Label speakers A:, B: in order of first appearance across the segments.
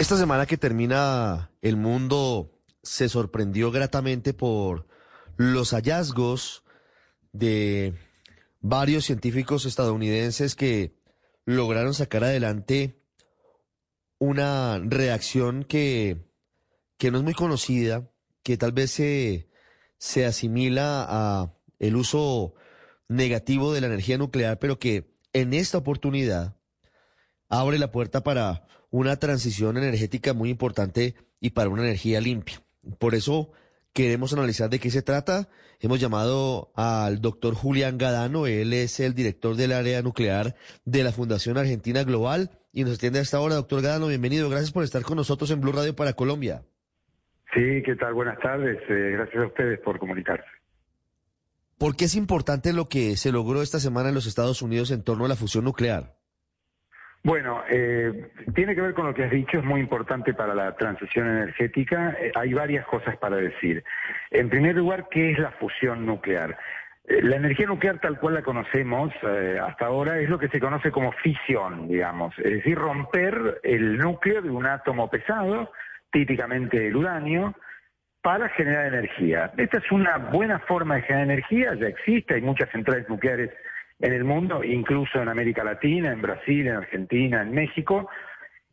A: Esta semana que termina el mundo se sorprendió gratamente por los hallazgos de varios científicos estadounidenses que lograron sacar adelante una reacción que, que no es muy conocida, que tal vez se, se asimila a el uso negativo de la energía nuclear, pero que en esta oportunidad abre la puerta para una transición energética muy importante y para una energía limpia. Por eso queremos analizar de qué se trata. Hemos llamado al doctor Julián Gadano, él es el director del área nuclear de la Fundación Argentina Global y nos atiende a esta hora. Doctor Gadano, bienvenido. Gracias por estar con nosotros en Blue Radio para Colombia.
B: Sí, ¿qué tal? Buenas tardes. Eh, gracias a ustedes por comunicarse.
A: ¿Por qué es importante lo que se logró esta semana en los Estados Unidos en torno a la fusión nuclear?
B: Bueno, eh, tiene que ver con lo que has dicho, es muy importante para la transición energética. Eh, hay varias cosas para decir. En primer lugar, ¿qué es la fusión nuclear? Eh, la energía nuclear tal cual la conocemos eh, hasta ahora es lo que se conoce como fisión, digamos, es decir, romper el núcleo de un átomo pesado, típicamente el uranio, para generar energía. Esta es una buena forma de generar energía, ya existe, hay muchas centrales nucleares en el mundo, incluso en América Latina, en Brasil, en Argentina, en México,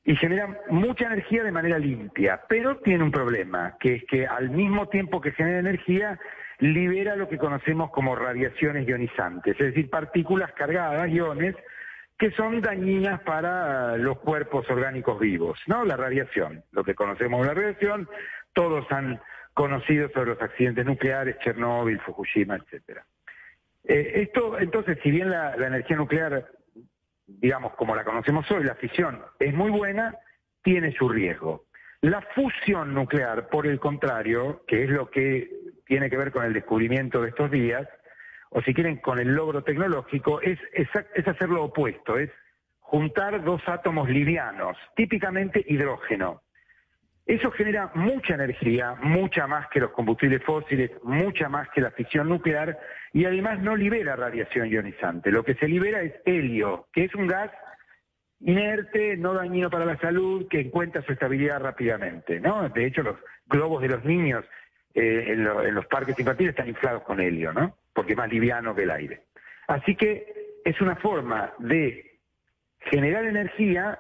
B: y genera mucha energía de manera limpia, pero tiene un problema, que es que al mismo tiempo que genera energía, libera lo que conocemos como radiaciones ionizantes, es decir, partículas cargadas, iones, que son dañinas para los cuerpos orgánicos vivos, ¿no? La radiación, lo que conocemos como la radiación, todos han conocido sobre los accidentes nucleares, Chernóbil, Fukushima, etcétera. Eh, esto, entonces, si bien la, energía nuclear, digamos, como la conocemos hoy, la fisión, es muy buena, tiene su riesgo. La fusión nuclear, por el contrario, que es lo que tiene que ver con el descubrimiento de estos días, o si quieren, con el logro tecnológico, es, es, es hacer lo opuesto, es juntar dos átomos livianos, típicamente hidrógeno. Eso genera mucha energía, mucha más que los combustibles fósiles, mucha más que la fisión nuclear, y además no libera radiación ionizante. Lo que se libera es helio, que es un gas inerte, no dañino para la salud, que encuentra su estabilidad rápidamente. ¿no? De hecho, los globos de los niños eh, en, en, los parques infantiles están inflados con helio, ¿no? porque es más liviano que el aire. Así que es una forma de generar energía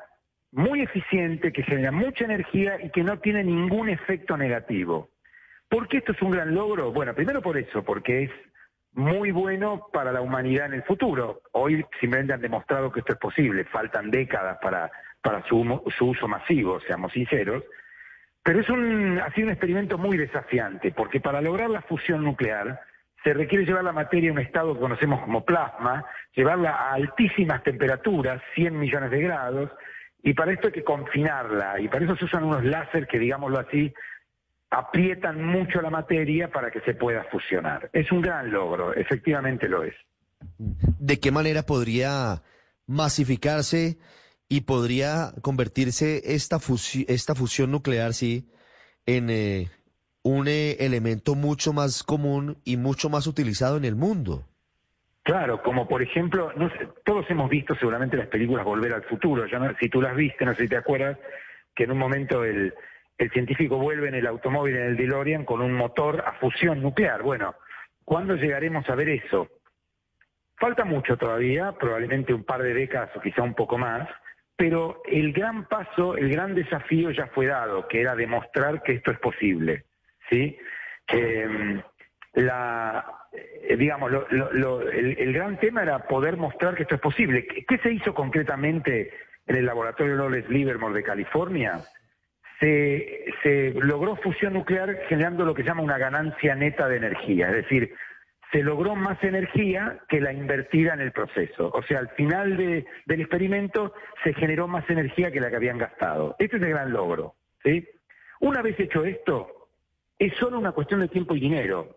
B: muy eficiente, que genera mucha energía y que no tiene ningún efecto negativo. ¿Por qué esto es un gran logro? Bueno, primero por eso, porque es muy bueno para la humanidad en el futuro. Hoy simplemente han demostrado que esto es posible, faltan décadas para, para su, su uso masivo, seamos sinceros. Pero es un, ha sido un experimento muy desafiante, porque para lograr la fusión nuclear se requiere llevar la materia a un estado que conocemos como plasma, llevarla a altísimas temperaturas, 100 millones de grados, y para esto hay que confinarla, y para eso se usan unos láser que, digámoslo así, aprietan mucho la materia para que se pueda fusionar. Es un gran logro, efectivamente lo es.
A: ¿De qué manera podría masificarse y podría convertirse esta, fusi esta fusión nuclear, sí, en eh, un eh, elemento mucho más común y mucho más utilizado en el mundo?
B: Claro, como por ejemplo, todos hemos visto seguramente las películas Volver al Futuro, si tú las viste, no sé si te acuerdas, que en un momento el, el científico vuelve en el automóvil, en el DeLorean, con un motor a fusión nuclear. Bueno, ¿cuándo llegaremos a ver eso? Falta mucho todavía, probablemente un par de décadas o quizá un poco más, pero el gran paso, el gran desafío ya fue dado, que era demostrar que esto es posible, ¿sí? Eh, la, eh, digamos, lo, el, gran tema era poder mostrar que esto es posible. ¿Qué, se hizo concretamente en el laboratorio Lawrence Livermore de California? Se, se, logró fusión nuclear generando lo que se llama una ganancia neta de energía, es decir, se logró más energía que la invertida en el proceso. O sea, al final de, del experimento se generó más energía que la que habían gastado. Este es el gran logro. ¿sí? Una vez hecho esto, es solo una cuestión de tiempo y dinero.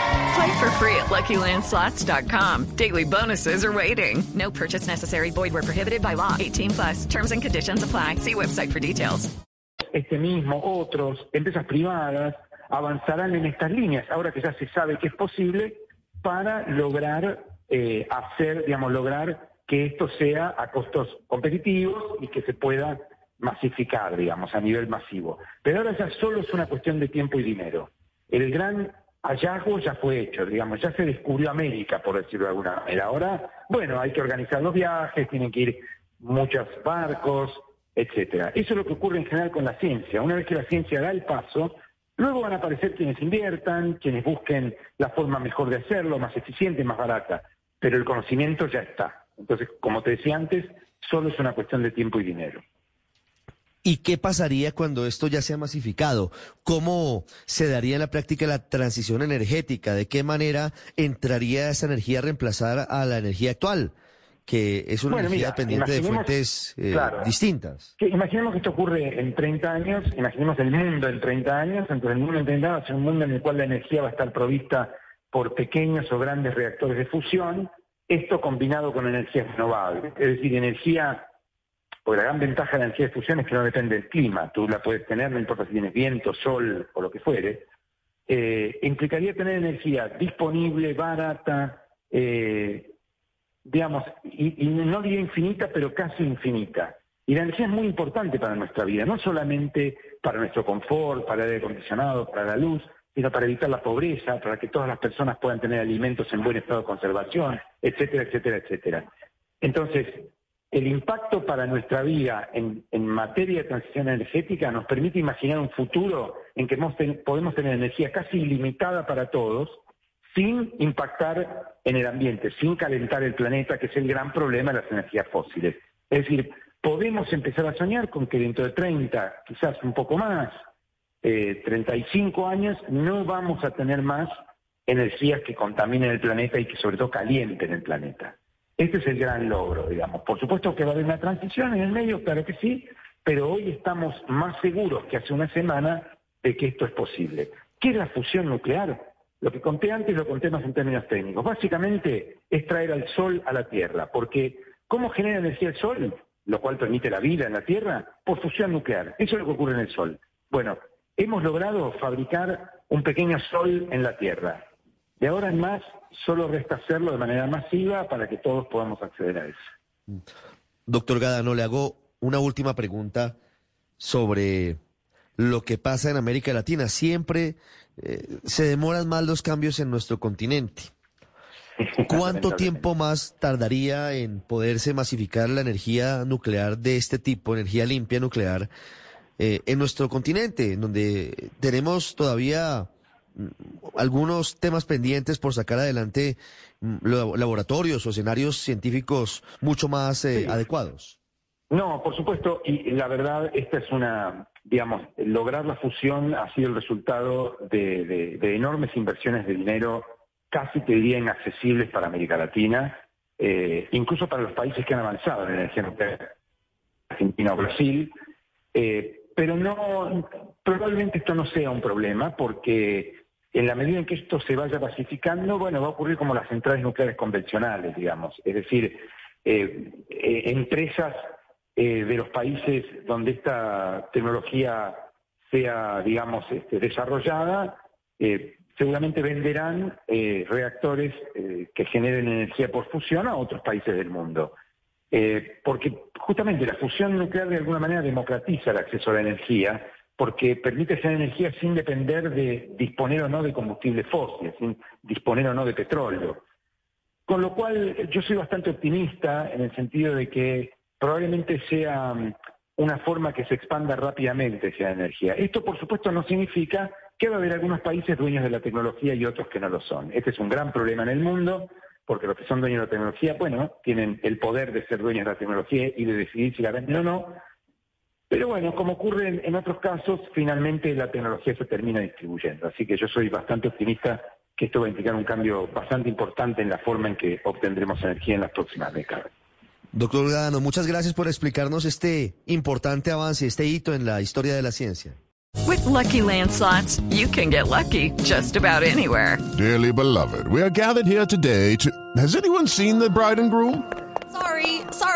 C: Play for free at LuckyLandSlots.com. Daily bonuses are waiting. No purchase necessary. Void where prohibited by law. 18 plus. Terms and conditions apply. See website for details.
B: este mismo, otros, empresas privadas, avanzarán en estas líneas, ahora que ya se sabe que es posible, para lograr eh, hacer, digamos, lograr que esto sea a costos competitivos y que se pueda masificar, digamos, a nivel masivo. Pero ahora ya solo es una cuestión de tiempo y dinero. El gran hallazgo ya fue hecho, digamos, ya se descubrió América, por decirlo de alguna manera. Ahora, bueno, hay que organizar los viajes, tienen que ir muchos barcos, etcétera. Eso es lo que ocurre en general con la ciencia. Una vez que la ciencia da el paso, luego van a aparecer quienes inviertan, quienes busquen la forma mejor de hacerlo, más eficiente, más barata. Pero el conocimiento ya está. Entonces, como te decía antes, solo es una cuestión de tiempo y dinero.
A: ¿Y qué pasaría cuando esto ya sea masificado? ¿Cómo se daría en la práctica la transición energética? ¿De qué manera entraría esa energía a reemplazar a la energía actual? que es una
B: Bueno,
A: energía
B: mira,
A: dependiente de fuentes eh,
B: claro.
A: distintas.
B: Que imaginemos que esto ocurre en 30 años, imaginemos el mundo en 30 años, entonces el mundo en 30 años va a ser un mundo en el cual la energía va a estar provista por pequeños o grandes reactores de fusión, esto combinado con energías renovables, es decir, energía, porque la gran ventaja de la energía de fusión es que no depende del clima, tú la puedes tener, no importa si tienes viento, sol o lo que fuere, eh, implicaría tener energía disponible, barata, eh, digamos, y, y no diría infinita, pero casi infinita. Y la energía es muy importante para nuestra vida, no solamente para nuestro confort, para el aire acondicionado, para la luz, sino para evitar la pobreza, para que todas las personas puedan tener alimentos en buen estado de conservación, etcétera, etcétera, etcétera. Entonces, el impacto para nuestra vida en, materia de transición energética nos permite imaginar un futuro en que podemos tener energía casi ilimitada para todos, sin impactar en el ambiente, sin calentar el planeta, que es el gran problema de las energías fósiles. Es decir, podemos empezar a soñar con que dentro de 30, quizás un poco más, eh, 35 años, no vamos a tener más energías que contaminen el planeta y que sobre todo calienten el planeta. Este es el gran logro, digamos. Por supuesto que va a haber una transición en el medio, claro que sí, pero hoy estamos más seguros que hace una semana de que esto es posible. ¿Qué es la fusión nuclear? Lo que conté antes lo conté más en términos técnicos. Básicamente es traer al Sol a la Tierra, porque ¿cómo genera energía el Sol? Lo cual permite la vida en la Tierra, por fusión nuclear. Eso es lo que ocurre en el Sol. Bueno, hemos logrado fabricar un pequeño Sol en la Tierra. De ahora en más, solo resta hacerlo de manera masiva para que todos podamos acceder a eso.
A: Doctor Gadano, le hago una última pregunta sobre lo que pasa en América Latina. Siempre eh, se demoran más los cambios en nuestro continente. ¿Cuánto tiempo más tardaría en poderse masificar la energía nuclear de este tipo, energía limpia nuclear, eh, en nuestro continente, en donde tenemos todavía algunos temas pendientes por sacar adelante mm, laboratorios o escenarios científicos mucho más eh,
B: Sí.
A: adecuados?
B: No, por supuesto, y la verdad, esta es una, digamos, lograr la fusión ha sido el resultado de, de- de enormes inversiones de dinero, casi te diría inaccesibles para América Latina, eh, incluso para los países que han avanzado en energía nuclear, Argentina o Brasil, eh, pero no, probablemente esto no sea un problema porque en la medida en que esto se vaya pacificando, bueno, va a ocurrir como las centrales nucleares convencionales, digamos, es decir, eh, eh, empresas eh, de los países donde esta tecnología sea, digamos, este, desarrollada, seguramente venderán reactores que generen energía por fusión a otros países del mundo. Porque justamente la fusión nuclear de alguna manera democratiza el acceso a la energía, porque permite hacer energía sin depender de disponer o no de combustible fósil, sin disponer o no de petróleo. Con lo cual yo soy bastante optimista en el sentido de que probablemente sea mm, una forma que se expanda rápidamente esa energía. Esto, por supuesto, no significa que va a haber algunos países dueños de la tecnología y otros que no lo son. Este es un gran problema en el mundo, porque los que son dueños de la tecnología, bueno, tienen el poder de ser dueños de la tecnología y de decidir si la venden o no. Pero bueno, como ocurre en, otros casos, finalmente la tecnología se termina distribuyendo. Así que yo soy bastante optimista que esto va a implicar un cambio bastante importante en la forma en que obtendremos energía en las próximas décadas.
A: Doctor Gano, muchas gracias por explicarnos este importante avance, este hito en la historia de la ciencia.
C: With lucky landslots, you can get lucky just about anywhere.
D: Dearly beloved, we are gathered here today to. Has anyone seen the bride and groom?
E: Sorry,